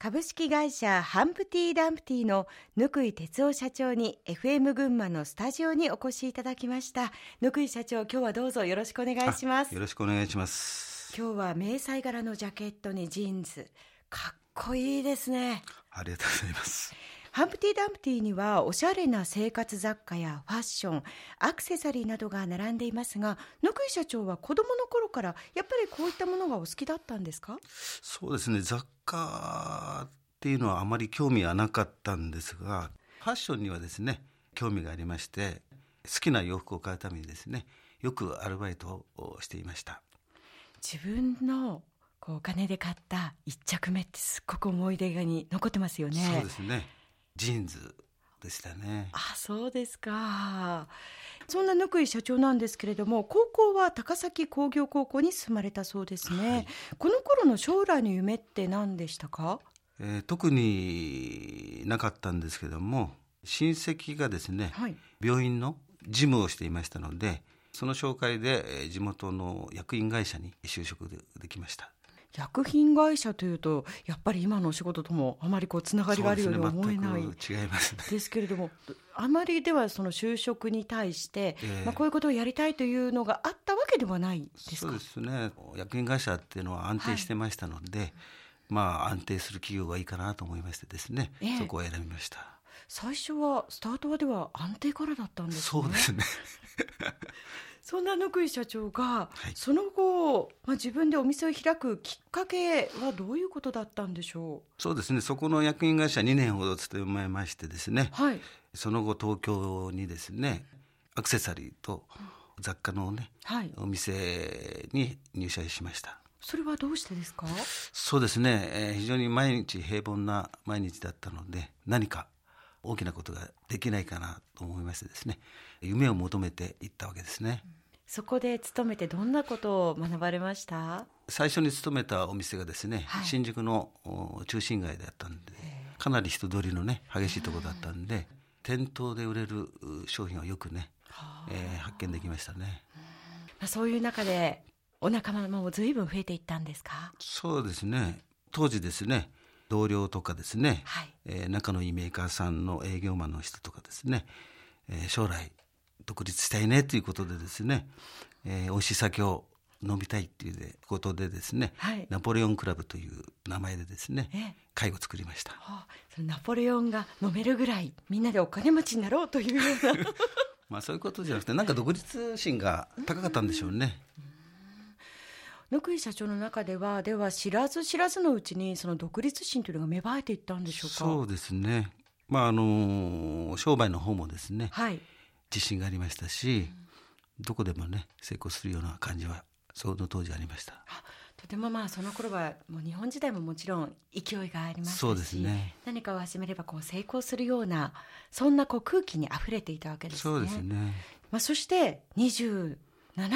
株式会社ハンプティ・ダンプティの貫井哲夫社長に FM 群馬のスタジオにお越しいただきました。貫井社長今日はどうぞよろしくお願いします。よろしくお願いします。今日は迷彩柄のジャケットにジーンズ。かっこいいですね。ありがとうございますハンプティ・ダンプティにはおしゃれな生活雑貨やファッションアクセサリーなどが並んでいますが貫井社長は子供の頃からやっぱりこういったものがお好きだったんですか？そうですね。雑貨っていうのはあまり興味はなかったんですがファッションにはですね興味がありまして好きな洋服を買うためにですねよくアルバイトをしていました。自分のこうお金で買った一着目ってすっごく思い出に残ってますよね。そうですねジーンズでしたね。あそうですか。そんな貫井社長なんですけれども高校は高崎工業高校に進まれたそうですね、はい、この頃の将来の夢って何でしたか、えー、特になかったんですけども親戚がですね、はい、病院の事務をしていましたのでその紹介で地元の薬品会社に就職できました薬品会社というとやっぱり今のお仕事ともあまりこうつながりがあるように思えない、ですけれどもあまりではその就職に対して、えー、まあ、こういうことをやりたいというのがあったわけではないですそうですね。薬品会社っていうのは安定してましたので、はい、まあ安定する企業がいいかなと思いましてですね、えー、そこを選びました。最初はスタートはでは安定からだったんですね。そうですねそんな貫井社長が、はい、その後、まあ、自分でお店を開くきっかけはどういうことだったんでしょう？そうですね。そこの薬品会社2年ほど勤めましてですね、はい、その後東京にですねアクセサリーと雑貨のね、はい、お店に入社しました。それはどうしてですか？そうですね、えー、非常に毎日平凡な毎日だったので何か大きなことができないかなと思いましてですね。夢を求めていったわけですね、うんそこで勤めてどんなことを学ばれました？最初に勤めたお店がですね、はい、新宿の中心街だったんでかなり人通りのね激しいところだったんで店頭で売れる商品をよくね、えー、発見できましたね、まあ、そういう中でお仲間も随分増えていったんですか？そうですね。当時ですね同僚とかですね、はい、えー、仲のいいメーカーさんの営業マンの人とかですね、えー、将来独立したいねということでですね、えー、美味しい酒を飲みたいっていうことでですね、はい、ナポレオンクラブという名前でですね、会を作りました、はあ、そのナポレオンが飲めるぐらいみんなでお金持ちになろうというような。まあそういうことじゃなくてなんか独立心が高かったんでしょうね。貫井社長の中ではでは知らず知らずのうちにその独立心というのが芽生えていったん。でしょうかそうですねまああの商売の方もですね、はい、自信がありましたし、うん、どこでもね成功するような感じはその当時ありました。とてもまあその頃はもう日本時代ももちろん勢いがありますしそうですね何かを始めればこう成功するようなそんなこう空気にあふれていたわけですね。そうですねまあ、そして27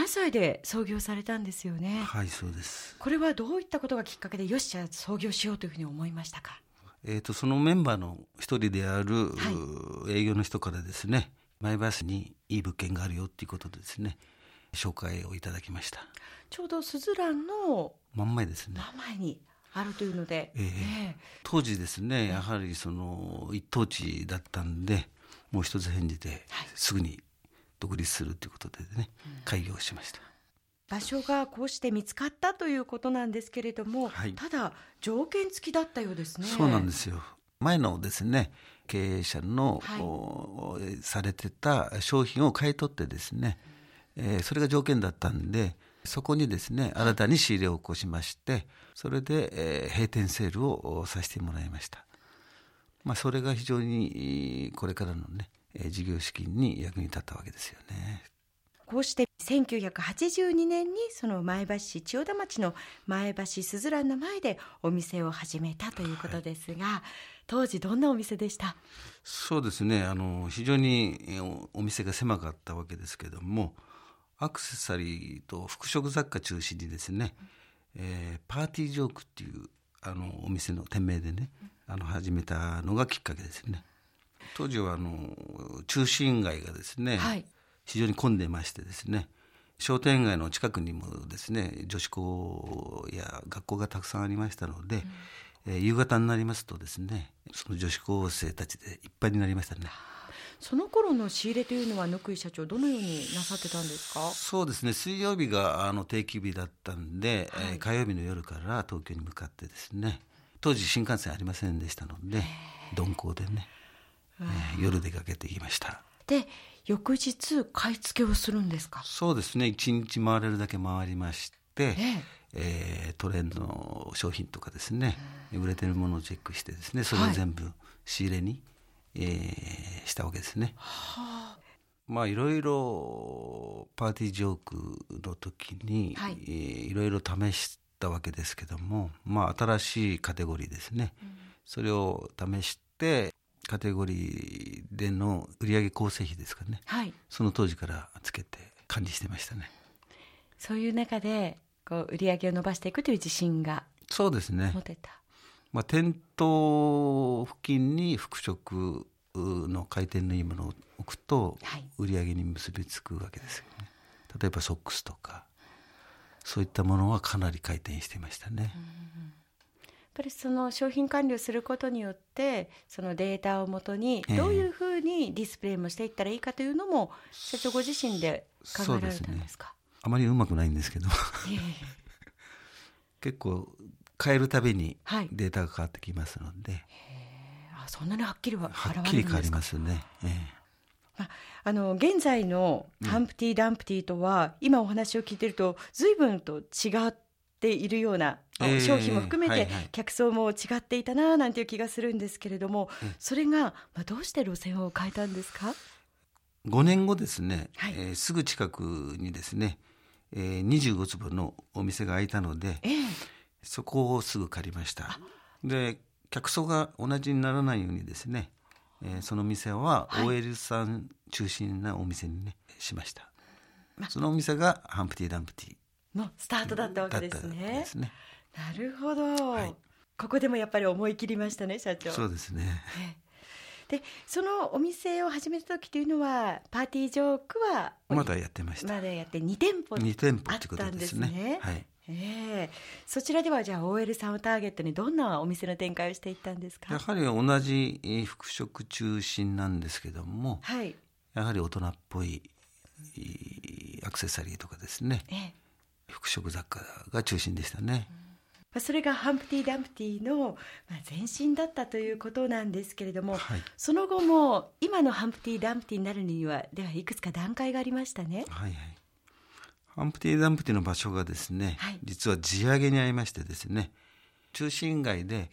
歳で創業されたんですよね。はいそうですこれはどういったことがきっかけでよしじゃあ創業しようというふうに思いましたか？えーと、そのメンバーの一人である、はい、営業の人からですね前橋にいい物件があるよっていうことでですね紹介をいただきました。ちょうどすずらんの真ん前ですね。真ん前にあるというので、えー、えー、当時ですねやはりその一等地だったんでもう一つ返事で、すぐに独立するということでね、開業しました。場所がこうして見つかったということなんですけれども、はい、ただ条件付きだったようですね。そうなんですよ前のですね経営者の、はい、されてた商品を買い取ってですね、えー、それが条件だったんでそこにですね新たに仕入れを起こしましてそれで、えー、閉店セールをさせてもらいました、まあ、それが非常にこれからのね事業資金に役に立ったわけですよねこうして1982年にその前橋市千代田町の前橋すずらんの前でお店を始めたということですが、はい、当時どんなお店でした？そうですね。あの非常にお店が狭かったわけですけどもアクセサリーと服飾雑貨中心にですね、えー、パーティージョークっていうあのお店の店名でねあの始めたのがきっかけですね。当時はあの中心街がですね、はい、非常に混んでましてですね商店街の近くにもですね女子校や学校がたくさんありましたので、えー、夕方になりますとですねその女子高生たちでいっぱいになりましたね。その頃の仕入れというのは、野井社長、どのようになさってたんですか？そうですね、水曜日があの定休日だったんで、はい、えー、火曜日の夜から東京に向かってですね、当時、新幹線ありませんでしたので、鈍行でね、えー、夜出かけてきました。で翌日買い付けをするんですか？そうですね。一日回れるだけ回りまして、ええ。えー、トレンドの商品とかですね、売れてるものをチェックしてですねそれを全部仕入れに、はい、えー、したわけですね。はあ、まあいろいろパーティージョークの時に、はい。えー、いろいろ試したわけですけども、まあ、新しいカテゴリーですね、うん、それを試してカテゴリーでの売上構成比ですかね、はい、その当時からつけて管理してましたね。そういう中でこう売上を伸ばしていくという自信がそうですね。持てた、まあ、店頭付近に服飾の回転のいいものを置くと売り上げに結びつくわけですよね、はい、例えばソックスとかそういったものはかなり回転していましたね、うんぱりその商品管理をすることによってそのデータをもとにどういうふうにディスプレイもしていったらいいかというのも社長ご自身で考えられたんですか、ね、あまりうまくないんですけど。結構変えるたびにデータが変わってきますので、はい、あそんなにはっきりははっきり変わりますね。えーああの現在のハンプティ・ダンプティとは、うん、今お話を聞いてると随分と違っているような商品も含めて客層も違っていたななんていう気がするんですけれども、それが、まあ、どうして路線を変えたんですか？5年後ですね、はい、えー、すぐ近くにですね、えー、25坪のお店が開いたので、えー、そこをすぐ借りました。で客層が同じにならないようにですね、えー、その店は OL さん中心なお店にね、しました、ま、そのお店がハンプティ・ダンプティのスタートだったわけですね。ですね。なるほど、はい、ここでもやっぱり思い切りましたね社長。そうですね。でそのお店を始めた時というのはパーティージョークはまだやってました。まだやって2店舗2店舗ってことですね。ね。はい。えー、そちらではじゃあ OL さんをターゲットにどんなお店の展開をしていったんですか？やはり同じ服飾中心なんですけども、はい、やはり大人っぽいアクセサリーとかですね、えー、服飾雑貨が中心でしたね。うん。それがハンプティ・ダンプティの前身だったということなんですけれども、はい、その後も今のハンプティ・ダンプティになるにはではいくつか段階がありましたね。はいはい、ハンプティ・ダンプティの場所がですね、はい、実は地上げにありましてですね中心街で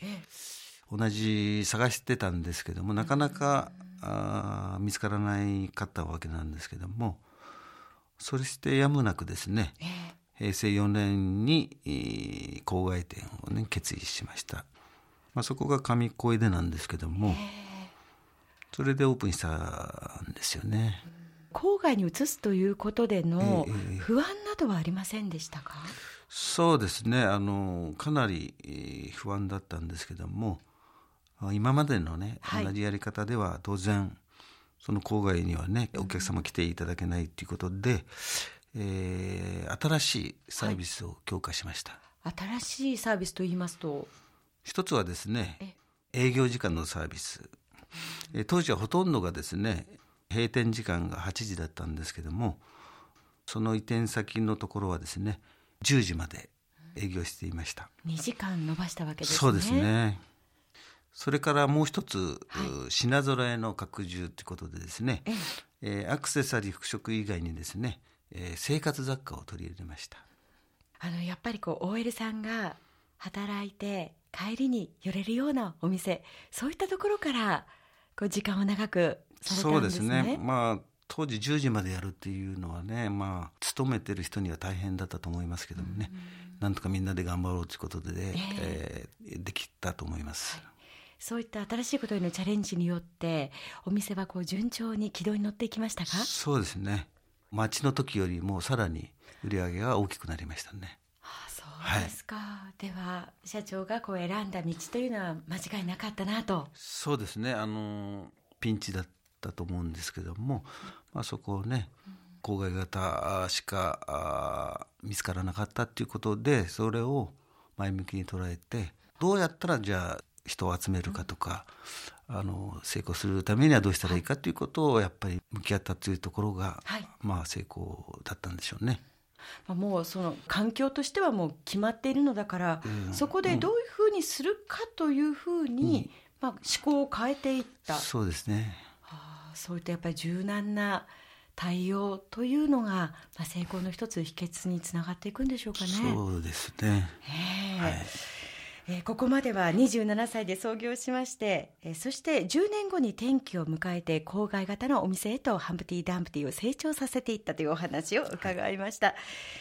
同じ探してたんですけどもなかなかあ見つからないかったわけなんですけどもそしてやむなくですね、えー平成4年に郊外店をね決意しました、まあ、そこが上小出なんですけどもそれでオープンしたんですよね。郊外に移すということでの不安などはありませんでしたか、えー、そうですね。あのかなり不安だったんですけども今までのね、同じやり方では当然その郊外にはねお客様来ていただけないということで、えー、新しいサービスを強化しました、はい、新しいサービスと言いますと？一つはですね営業時間のサービス、え当時はほとんどがですね閉店時間が8時だったんですけどもその移転先のところはですね10時まで営業していました。2時間延ばしたわけですね。そうですね。それからもう一つ、はい、品揃えの拡充ということでですね、えー、アクセサリー服飾以外にですねえー、生活雑貨を取り入れました。あのやっぱりこう OL さんが働いて帰りに寄れるようなお店そういったところからこう時間を長くされたんですね。そうですね。まあ当時10時までやるっていうのはねまあ勤めてる人には大変だったと思いますけどもね、ん。なんとかみんなで頑張ろうということで、えー、えー、できたと思います。はい。そういった新しいことへのチャレンジによってお店はこう順調に軌道に乗っていきましたか？そうですね町の時よりもさらに売り上げが大きくなりましたね。ああそうですか、はい、では社長がこう選んだ道というのは間違いなかったなと。そうですね。あのピンチだったと思うんですけども、まあ、そこをね、郊外型しか見つからなかったっていうことでそれを前向きに捉えてどうやったらじゃあ人を集めるかとか、うん、あの成功するためにはどうしたらいいかということをやっぱり向き合ったというところが、はい、まあ成功だったんでしょうね。もうその環境としてはもう決まっているのだから、うん、そこでどういうふうにするかというふうに、うん、まあ、思考を変えていった。そうですね、はあ、そういったやっぱり柔軟な対応というのが、まあ、成功の一つ秘訣につながっていくんでしょうかね。そうですね、はいえー、ここまでは27歳で創業しまして、えー、そして10年後に転機を迎えて郊外型のお店へとハンプティ・ダンプティを成長させていったというお話を伺いました、はい、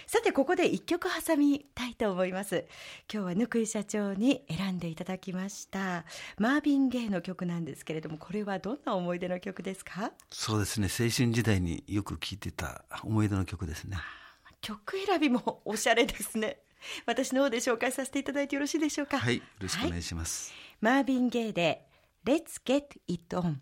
さてここで一曲挟みたいと思います。今日はぬくい社長に選んでいただきましたマービン・ゲイの曲なんですけれどもこれはどんな思い出の曲ですか？そうですね。青春時代によく聴いてた思い出の曲ですね。曲選びもおしゃれですね 私の方で紹介させていただいてよろしいでしょうか？はいよろしくお願いします、はい、マービン・ゲイで Let's Get It On